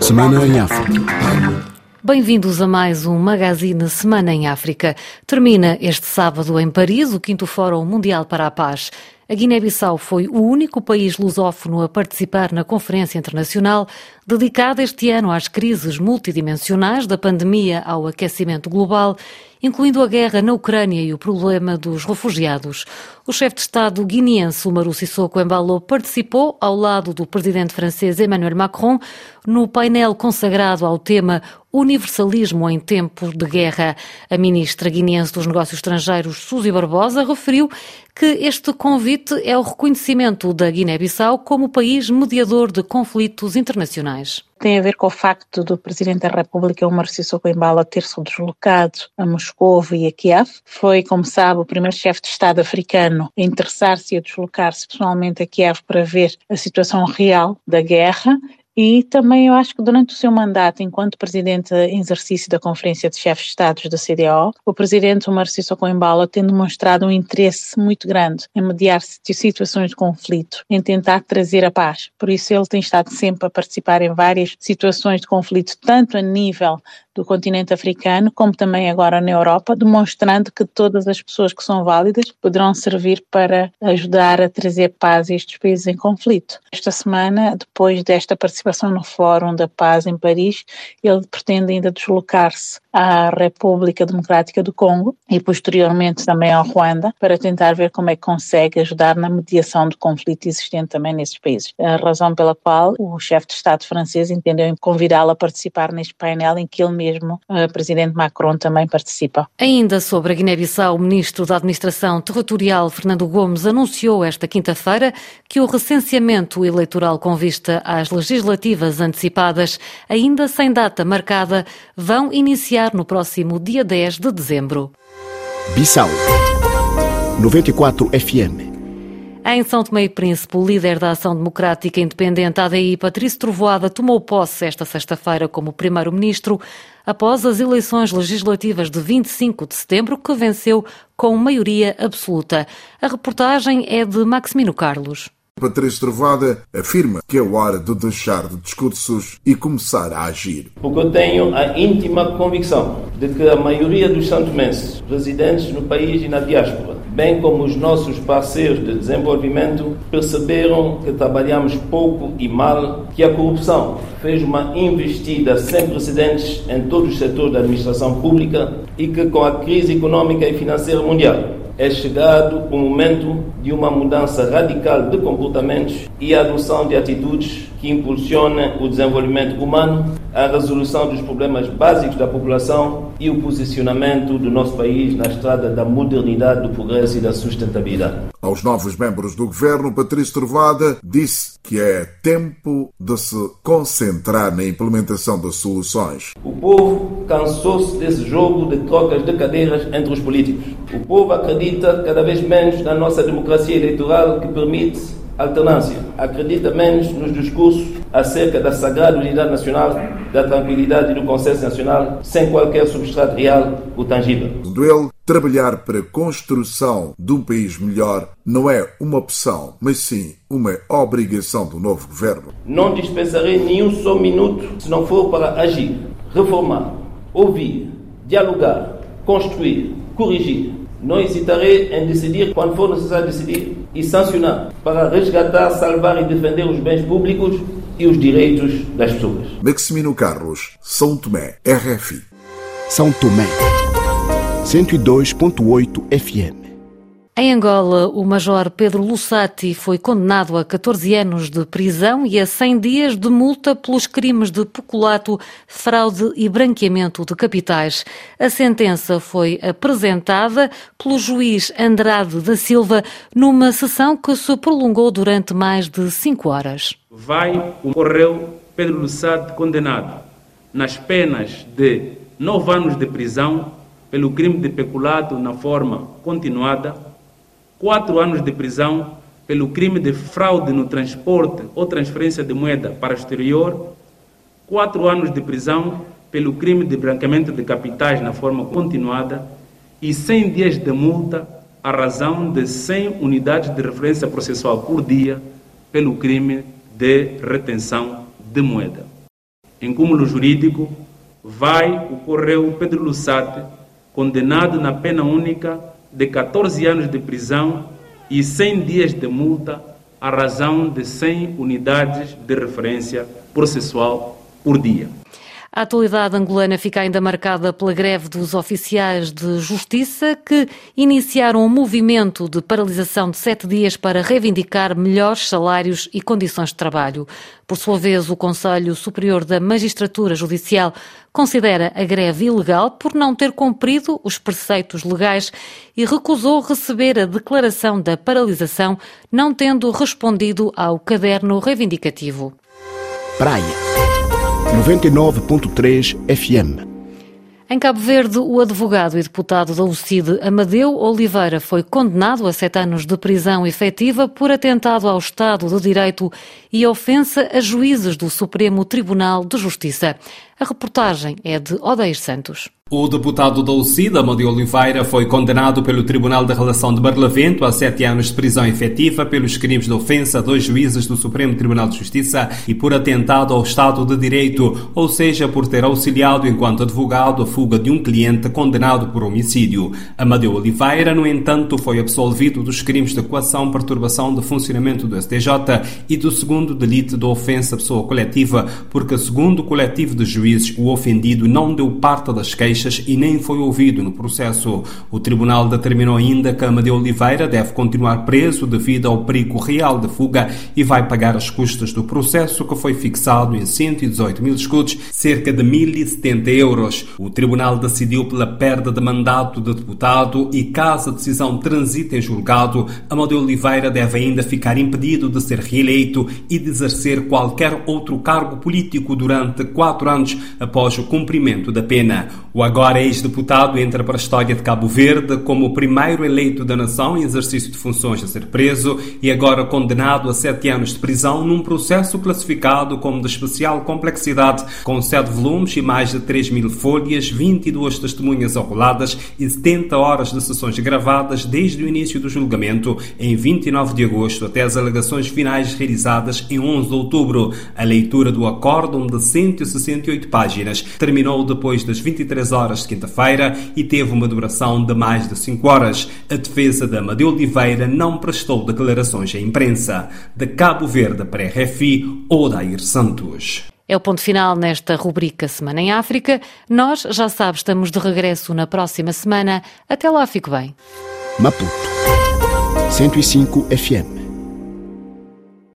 Semana em África. Bem-vindos a mais um Magazine Semana em África. Termina este sábado em Paris o 5 Fórum Mundial para a Paz. A Guiné-Bissau foi o único país lusófono a participar na Conferência Internacional dedicada este ano às crises multidimensionais, da pandemia ao aquecimento global, incluindo a guerra na Ucrânia e o problema dos refugiados. O chefe de Estado guineense, Umaru Sissoko Embalo, participou ao lado do presidente francês Emmanuel Macron no painel consagrado ao tema Universalismo em tempos de guerra. A ministra guineense dos Negócios Estrangeiros, Suzy Barbosa, referiu que este convite é o reconhecimento da Guiné-Bissau como país mediador de conflitos internacionais tem a ver com o facto do Presidente da República, Omar Sissoko Embala, ter se deslocado a Moscou e a Kiev. Foi, como sabe, o primeiro chefe de Estado africano a interessar-se e a deslocar-se pessoalmente a Kiev para ver a situação real da guerra e também eu acho que durante o seu mandato, enquanto presidente em exercício da Conferência de Chefes de Estados da CDO, o presidente Omar Sissoko Embala tem demonstrado um interesse muito grande em mediar situações de conflito, em tentar trazer a paz. Por isso ele tem estado sempre a participar em várias situações de conflito, tanto a nível do continente africano, como também agora na Europa, demonstrando que todas as pessoas que são válidas poderão servir para ajudar a trazer paz a estes países em conflito. Esta semana, depois desta participação no Fórum da Paz em Paris, ele pretende ainda deslocar-se à República Democrática do Congo e posteriormente também ao Ruanda para tentar ver como é que consegue ajudar na mediação do conflito existente também nesses países. A razão pela qual o chefe de Estado francês entendeu convidá-lo a participar neste painel em que ele mesmo, o presidente Macron, também participa. Ainda sobre a Guiné-Bissau, o ministro da Administração Territorial, Fernando Gomes, anunciou esta quinta-feira que o recenseamento eleitoral com vista às legislativas antecipadas, ainda sem data marcada, vão iniciar iniciar no próximo dia 10 de dezembro. Bissau 94 FM em São Tomé e Príncipe, o líder da Ação Democrática Independente ADI, Patrício Trovoada, tomou posse esta sexta-feira como primeiro-ministro após as eleições legislativas de 25 de setembro, que venceu com maioria absoluta. A reportagem é de Maximino Carlos. Patrício Trovada afirma que é hora de deixar de discursos e começar a agir. Porque eu tenho a íntima convicção de que a maioria dos santomenses residentes no país e na diáspora, bem como os nossos parceiros de desenvolvimento, perceberam que trabalhamos pouco e mal, que a corrupção fez uma investida sem precedentes em todos os setores da administração pública e que com a crise econômica e financeira mundial é chegado o momento de uma mudança radical de comportamentos e adoção de atitudes que impulsionem o desenvolvimento humano, a resolução dos problemas básicos da população e o posicionamento do nosso país na estrada da modernidade, do progresso e da sustentabilidade. Aos novos membros do governo, Patrício Trovada disse que é tempo de se concentrar na implementação das soluções. O povo cansou-se desse jogo de trocas de cadeiras entre os políticos. O povo acredita cada vez menos na nossa democracia eleitoral que permite alternância. Acredita menos nos discursos acerca da sagrada unidade nacional, da tranquilidade e do consenso nacional, sem qualquer substrato real ou tangível. Ele, trabalhar para a construção de um país melhor não é uma opção, mas sim uma obrigação do novo governo. Não dispensarei nenhum só minuto se não for para agir, reformar, ouvir, dialogar, construir, corrigir. Não hesitarei em decidir quando for necessário decidir e sancionar para resgatar, salvar e defender os bens públicos e os direitos das pessoas. Maximino Carlos, São Tomé, RFI. São Tomé, 102.8 FM. Em Angola, o Major Pedro Lussati foi condenado a 14 anos de prisão e a 100 dias de multa pelos crimes de peculato, fraude e branqueamento de capitais. A sentença foi apresentada pelo juiz Andrade da Silva numa sessão que se prolongou durante mais de cinco horas. Vai o correu Pedro Lussati condenado nas penas de nove anos de prisão pelo crime de peculato na forma continuada quatro anos de prisão pelo crime de fraude no transporte ou transferência de moeda para o exterior, quatro anos de prisão pelo crime de branqueamento de capitais na forma continuada e 100 dias de multa à razão de 100 unidades de referência processual por dia pelo crime de retenção de moeda. Em cúmulo jurídico, vai o Correio Pedro Lussate, condenado na pena única de 14 anos de prisão e 100 dias de multa à razão de 100 unidades de referência processual por dia. A atualidade angolana fica ainda marcada pela greve dos oficiais de justiça que iniciaram um movimento de paralisação de sete dias para reivindicar melhores salários e condições de trabalho. Por sua vez, o Conselho Superior da Magistratura Judicial considera a greve ilegal por não ter cumprido os preceitos legais e recusou receber a declaração da paralisação, não tendo respondido ao caderno reivindicativo. Praia 99.3 FM. Em Cabo Verde, o advogado e deputado da UCID, Amadeu Oliveira, foi condenado a sete anos de prisão efetiva por atentado ao Estado de Direito e ofensa a juízes do Supremo Tribunal de Justiça. A reportagem é de Odeir Santos. O deputado da Amadeu Oliveira, foi condenado pelo Tribunal de Relação de Barlavento a sete anos de prisão efetiva pelos crimes de ofensa a dois juízes do Supremo Tribunal de Justiça e por atentado ao Estado de Direito, ou seja, por ter auxiliado enquanto advogado a fuga de um cliente condenado por homicídio. Amadeu Oliveira, no entanto, foi absolvido dos crimes de coação, perturbação de funcionamento do STJ e do segundo delito de ofensa à pessoa coletiva, porque, segundo o coletivo de juízes, o ofendido não deu parte das queixas queixas e nem foi ouvido no processo. O tribunal determinou ainda que Amadeu Oliveira deve continuar preso devido ao perigo real de fuga e vai pagar as custas do processo que foi fixado em 118 mil escudos, cerca de 1.070 euros. O tribunal decidiu pela perda de mandato de deputado e caso a decisão transite em julgado, Amadeu Oliveira deve ainda ficar impedido de ser reeleito e de exercer qualquer outro cargo político durante quatro anos após o cumprimento da pena. O agora ex-deputado entra para a história de Cabo Verde como o primeiro eleito da nação em exercício de funções a ser preso e agora condenado a sete anos de prisão num processo classificado como de especial complexidade, com sete volumes e mais de 3 mil folhas, 22 testemunhas arroladas e 70 horas de sessões gravadas desde o início do julgamento, em 29 de agosto, até as alegações finais realizadas em 11 de outubro. A leitura do acórdão de 168 páginas terminou depois das 23 horas horas de quinta-feira e teve uma duração de mais de 5 horas. A defesa da Amadeu Oliveira não prestou declarações à imprensa. De Cabo Verde para a RFI, Odair Santos. É o ponto final nesta rubrica Semana em África. Nós, já sabes, estamos de regresso na próxima semana. Até lá, fico bem. Maputo 105 FM